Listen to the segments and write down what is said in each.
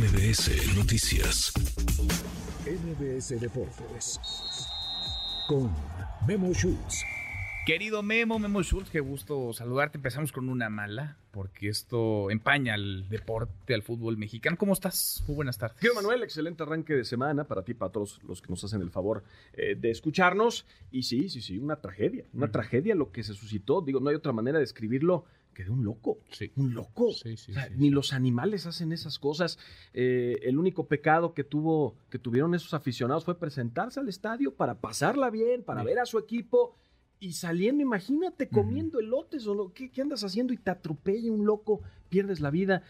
MBS Noticias. MBS Deportes con Memo Schutz. Querido Memo, Memo Schultz, qué gusto saludarte. Empezamos con una mala, porque esto empaña al deporte, al fútbol mexicano. ¿Cómo estás? Muy buenas tardes. Quiero Manuel, excelente arranque de semana para ti, para todos los que nos hacen el favor eh, de escucharnos. Y sí, sí, sí, una tragedia, una Ujú. tragedia lo que se suscitó. Digo, no hay otra manera de escribirlo que de un loco. Sí. Un loco. Sí, sí, O sea, ni los animales hacen esas cosas. Eh, el único pecado que tuvo, que tuvieron esos aficionados fue presentarse al estadio para pasarla bien, para ver a su equipo. Y saliendo, imagínate, comiendo elotes o lo, ¿qué, qué andas haciendo? Y te atropella un loco, pierdes la vida.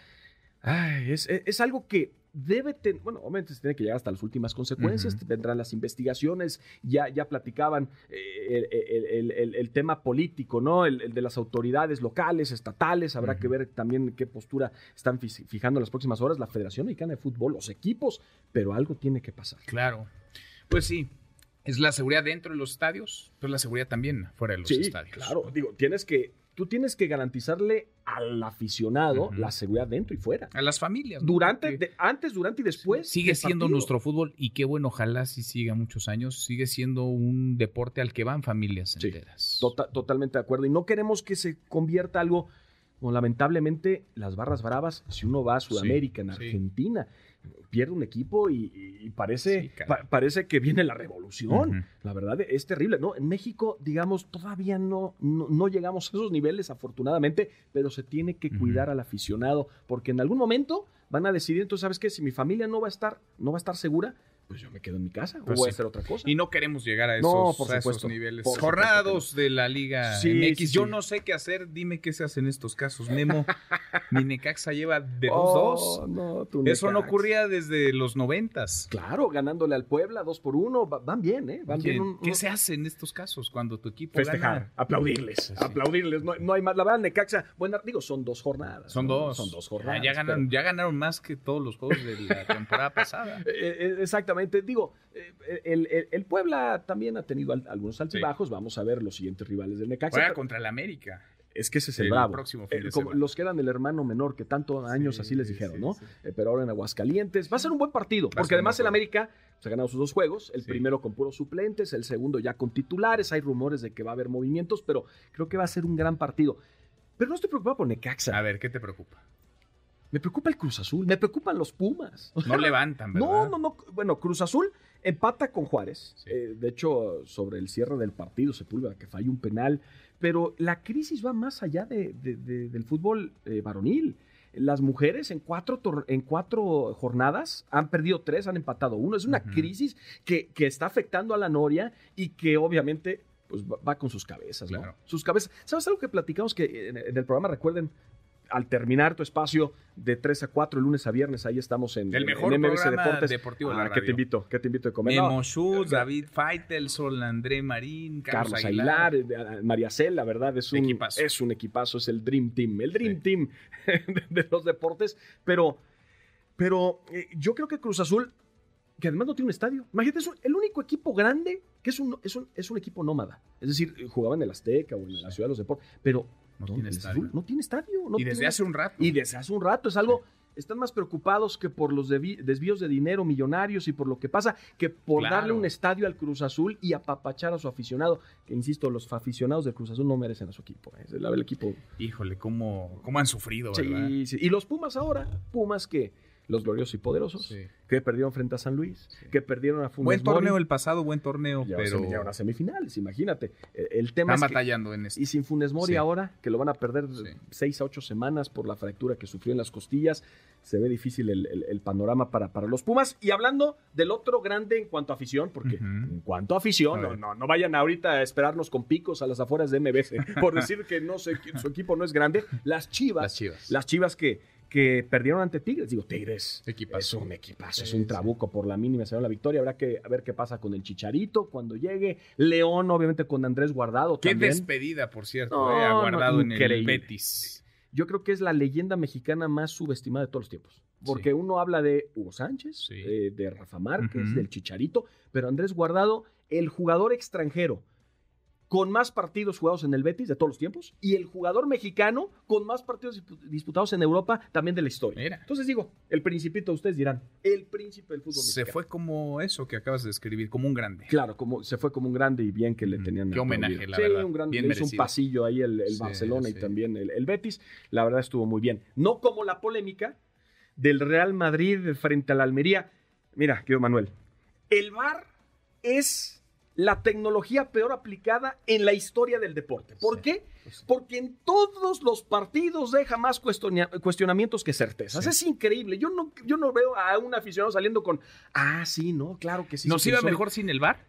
Ay, es, es- es algo que debe tener, bueno, obviamente se tiene que llegar hasta las últimas consecuencias, Ujú. vendrán las investigaciones, ya, ya platicaban eh, el, el- el- tema político, ¿no? El, de las autoridades locales, estatales, habrá que ver también qué postura están fijando en las próximas horas la Federación Mexicana de Fútbol, los equipos, pero algo tiene que pasar. Claro. Pues sí, es la seguridad dentro de los estadios, pero la seguridad también fuera de los Sí, estadios. claro, digo, tienes que, tú tienes que garantizarle al aficionado la seguridad dentro y fuera. A las familias. ¿no? Durante, de- antes, durante y después. sigue siendo partido. nuestro fútbol y qué bueno, ojalá sí siga muchos años, sigue siendo un deporte al que van familias Sí. enteras. Tota- totalmente de acuerdo. Y no queremos que se convierta algo, como lamentablemente, las barras bravas, si uno va a Sudamérica, en sí. Argentina, pierde un equipo y, y parece, Sí, caray. pa- parece que viene la revolución. La verdad es terrible, ¿no? En México, digamos, todavía no, no, no llegamos a esos niveles, afortunadamente, pero se tiene que cuidar al aficionado, porque en algún momento van a decidir, entonces, ¿sabes qué? Si mi familia no va a estar, no va a estar segura, pues yo me quedo en mi casa Pues o voy a hacer otra cosa. Y no queremos llegar a No, esos, por a esos supuesto, niveles. por supuesto Jornados de la Liga Sí, MX. sí, Yo no sé qué hacer. Dime qué se hace en estos casos. Memo, mi Necaxa lleva de 2-2. Oh, no, tu Eso no ocurría desde los noventas. Claro, ganándole al Puebla dos por uno, va- van bien, ¿eh? Van bien. un- ¿Qué un- se hace en estos casos cuando tu equipo Festejar, gana? aplaudirles, Sí. aplaudirles. No, no hay más. La verdad, Necaxa, buena, digo, son dos jornadas. Son ¿no? dos. Son dos Ya- jornadas. Ya, ganaron, ya ganaron más que todos los juegos de la temporada pasada. Eh, eh, exactamente. Digo, eh, el, el- el Puebla también ha tenido al- algunos altibajos. Vamos a ver los siguientes rivales del Necaxa. Juega pero contra el América. Es que ese es el, el bravo. próximo fin Eh, de como semana. los que eran el hermano menor, que tantos años Sí, así les dijeron, sí, ¿no? sí. Eh, pero ahora en Aguascalientes. Va a ser un buen partido, Va porque además el América se ha ganado sus dos juegos, el Sí. primero con puros suplentes, el segundo ya con titulares, hay rumores de que va a haber movimientos, pero creo que va a ser un gran partido. Pero no estoy preocupado por Necaxa. A ver, ¿qué te preocupa? Me preocupa el Cruz Azul, me preocupan los Pumas. No levantan, ¿verdad? No, no, no. Bueno, Cruz Azul empata con Juárez. Sí. Eh, de hecho, sobre el cierre del partido, Sepúlveda que falló un penal. Pero la crisis va más allá de- de- de- del fútbol eh, varonil. Las mujeres en cuatro, en cuatro jornadas han perdido tres, han empatado uno. Es una crisis que, que está afectando a la Noria y que obviamente pues, va, con sus cabezas, ¿no? Claro. Sus cabezas. ¿Sabes algo que platicamos que en el programa, recuerden, al terminar tu espacio de 3 a 4, lunes a viernes, ahí estamos en, El mejor en programa Deportes. deportivo de Ah, la ¿Qué radio. te invito? ¿Qué te invito de comer? Memo No, David Feitelson, André Marín, Carlos, Carlos Aguilar. Aguilar, eh, María Cel, la verdad, es un Equipazo. es un equipazo, es el Dream Team, el Dream Sí. Team de, de los deportes, pero, pero eh, yo creo que Cruz Azul, que además no tiene un estadio, imagínate, es un- el único equipo grande que es un, es un, es un equipo nómada, es decir, eh, jugaba en el Azteca o en la Ciudad de los Deportes, pero No tiene estadio. Azul no tiene estadio. no y desde tiene- hace un rato. y desde hace un rato es algo. Están más preocupados que por los desvíos de dinero millonarios y por lo que pasa, que por Claro. darle un estadio al Cruz Azul y apapachar a su aficionado. Que insisto, los aficionados del Cruz Azul no merecen a su equipo. ¿eh? El, el equipo. Híjole, cómo, cómo han sufrido, ¿verdad? Sí, sí. Y los Pumas ahora, Pumas que los gloriosos y poderosos, Sí. que perdieron frente a San Luis, Sí. que perdieron a Funes Buen torneo Mori, el pasado, buen torneo, y ahora pero ahora semifinales, imagínate. El, el tema están es que- batallando en este. y sin Funes Mori Sí. ahora, que lo van a perder seis a ocho semanas por la fractura que sufrió en las costillas, se ve difícil el, el- el panorama para, para los Pumas. Y hablando del otro grande en cuanto a afición, porque en cuanto a afición, A no, no, no vayan ahorita a esperarnos con picos a las afueras de MBS por decir que no sé, que su equipo no es grande. Las Chivas, Las Chivas. las Chivas que, que perdieron ante Tigres, digo, Tigres. Equipazo. Es un equipazo, es un trabuco por la mínima, se dio la victoria. Habrá que ver qué pasa con el Chicharito cuando llegue. León, obviamente, con Andrés Guardado. Qué también. despedida, por cierto, No, eh, no, guardado en el. Betis. yo creo que es la leyenda mexicana más subestimada de todos los tiempos. Porque Sí. uno habla de Hugo Sánchez, Sí. eh, de Rafa Márquez, del Chicharito, pero Andrés Guardado, el jugador extranjero con más partidos jugados en el Betis de todos los tiempos y el jugador mexicano con más partidos disputados en Europa también de la historia. Mira. Entonces digo, el principito, ustedes dirán, el príncipe del fútbol Se mexicano. fue como eso que acabas de describir, como un grande. Claro, como se fue como un grande y bien que le tenían. Qué homenaje, la sí, verdad. un grande. Bien le hizo un pasillo ahí el, el Sí, Barcelona sí. y también el, el Betis. La verdad estuvo muy bien. No como la polémica del Real Madrid frente a la Almería. Mira, querido Manuel, el VAR es la tecnología peor aplicada en la historia del deporte. ¿Por Sí, qué? sí. Porque en todos los partidos deja más cuestiona- cuestionamientos que certezas. Sí. Es increíble. Yo no, yo no veo a un aficionado saliendo con, ah, sí, no, claro que sí. ¿Nos iba pensó". mejor sin el bar?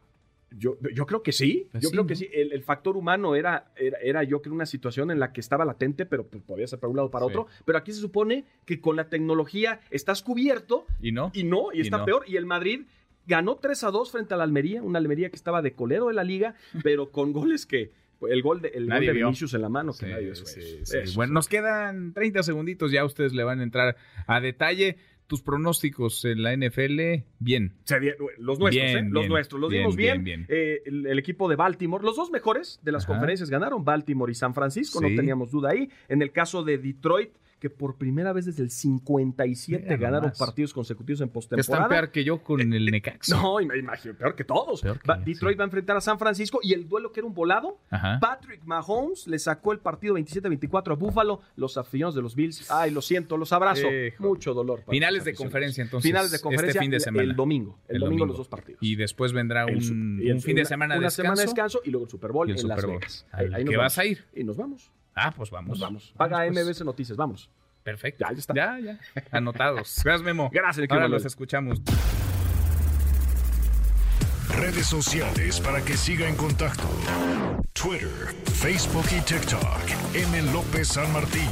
Yo, yo creo que sí, Pues yo sí, creo ¿no? que sí. El, el factor humano era, era, era, yo creo, una situación en la que estaba latente, pero pues, podía ser para un lado o para Sí. otro. Pero aquí se supone que con la tecnología estás cubierto ¿Y no? y no, y Y está no. peor. Y el Madrid ganó 3 a 2 frente a la Almería, una Almería que estaba de colero de la liga, pero con goles que, el gol de, el gol de. Vinicius en la mano, que Sí, nadie eso sí, es. sí. Eso Bueno, nos quedan 30 segunditos, ya ustedes le van a entrar a detalle. Tus pronósticos en la NFL, bien. Los nuestros, Bien, ¿eh? Los bien, nuestros. Los bien, dimos bien. Eh, el, el equipo de Baltimore, los dos mejores de las Ajá. conferencias ganaron, Baltimore y San Francisco, no teníamos duda ahí. En el caso de Detroit, que por primera vez desde el 57 Mira ganaron partidos consecutivos en Que están postemporada. peor que yo con el Necaxa. No, me imagino, peor que todos. Peor que Va- yo, Detroit sí. va a enfrentar a San Francisco y el duelo que era un volado, Ajá. Patrick Mahomes le sacó el partido 27-24 a Buffalo. Los aficionados de los Bills, ay, lo siento, los abrazo. Mucho dolor. Finales de conferencia, entonces. Finales de conferencia Este fin de semana. el domingo. El, El domingo, domingo. los dos partidos. Y después vendrá un, y el- un fin de una- semana de una descanso. semana de descanso y luego el Super Bowl y el en Super Las. Vegas. Ahí que vamos. vas a ir. Y nos vamos. Ah, pues vamos. Nos vamos. Paga Vamos, pues. MBS Noticias, vamos. Perfecto. Ya, ya está. Ya, ya. Anotados. Gracias, Memo. Gracias, Ahora los escuchamos. Redes sociales para que siga en contacto: Twitter, Facebook y TikTok. M. López San Martín.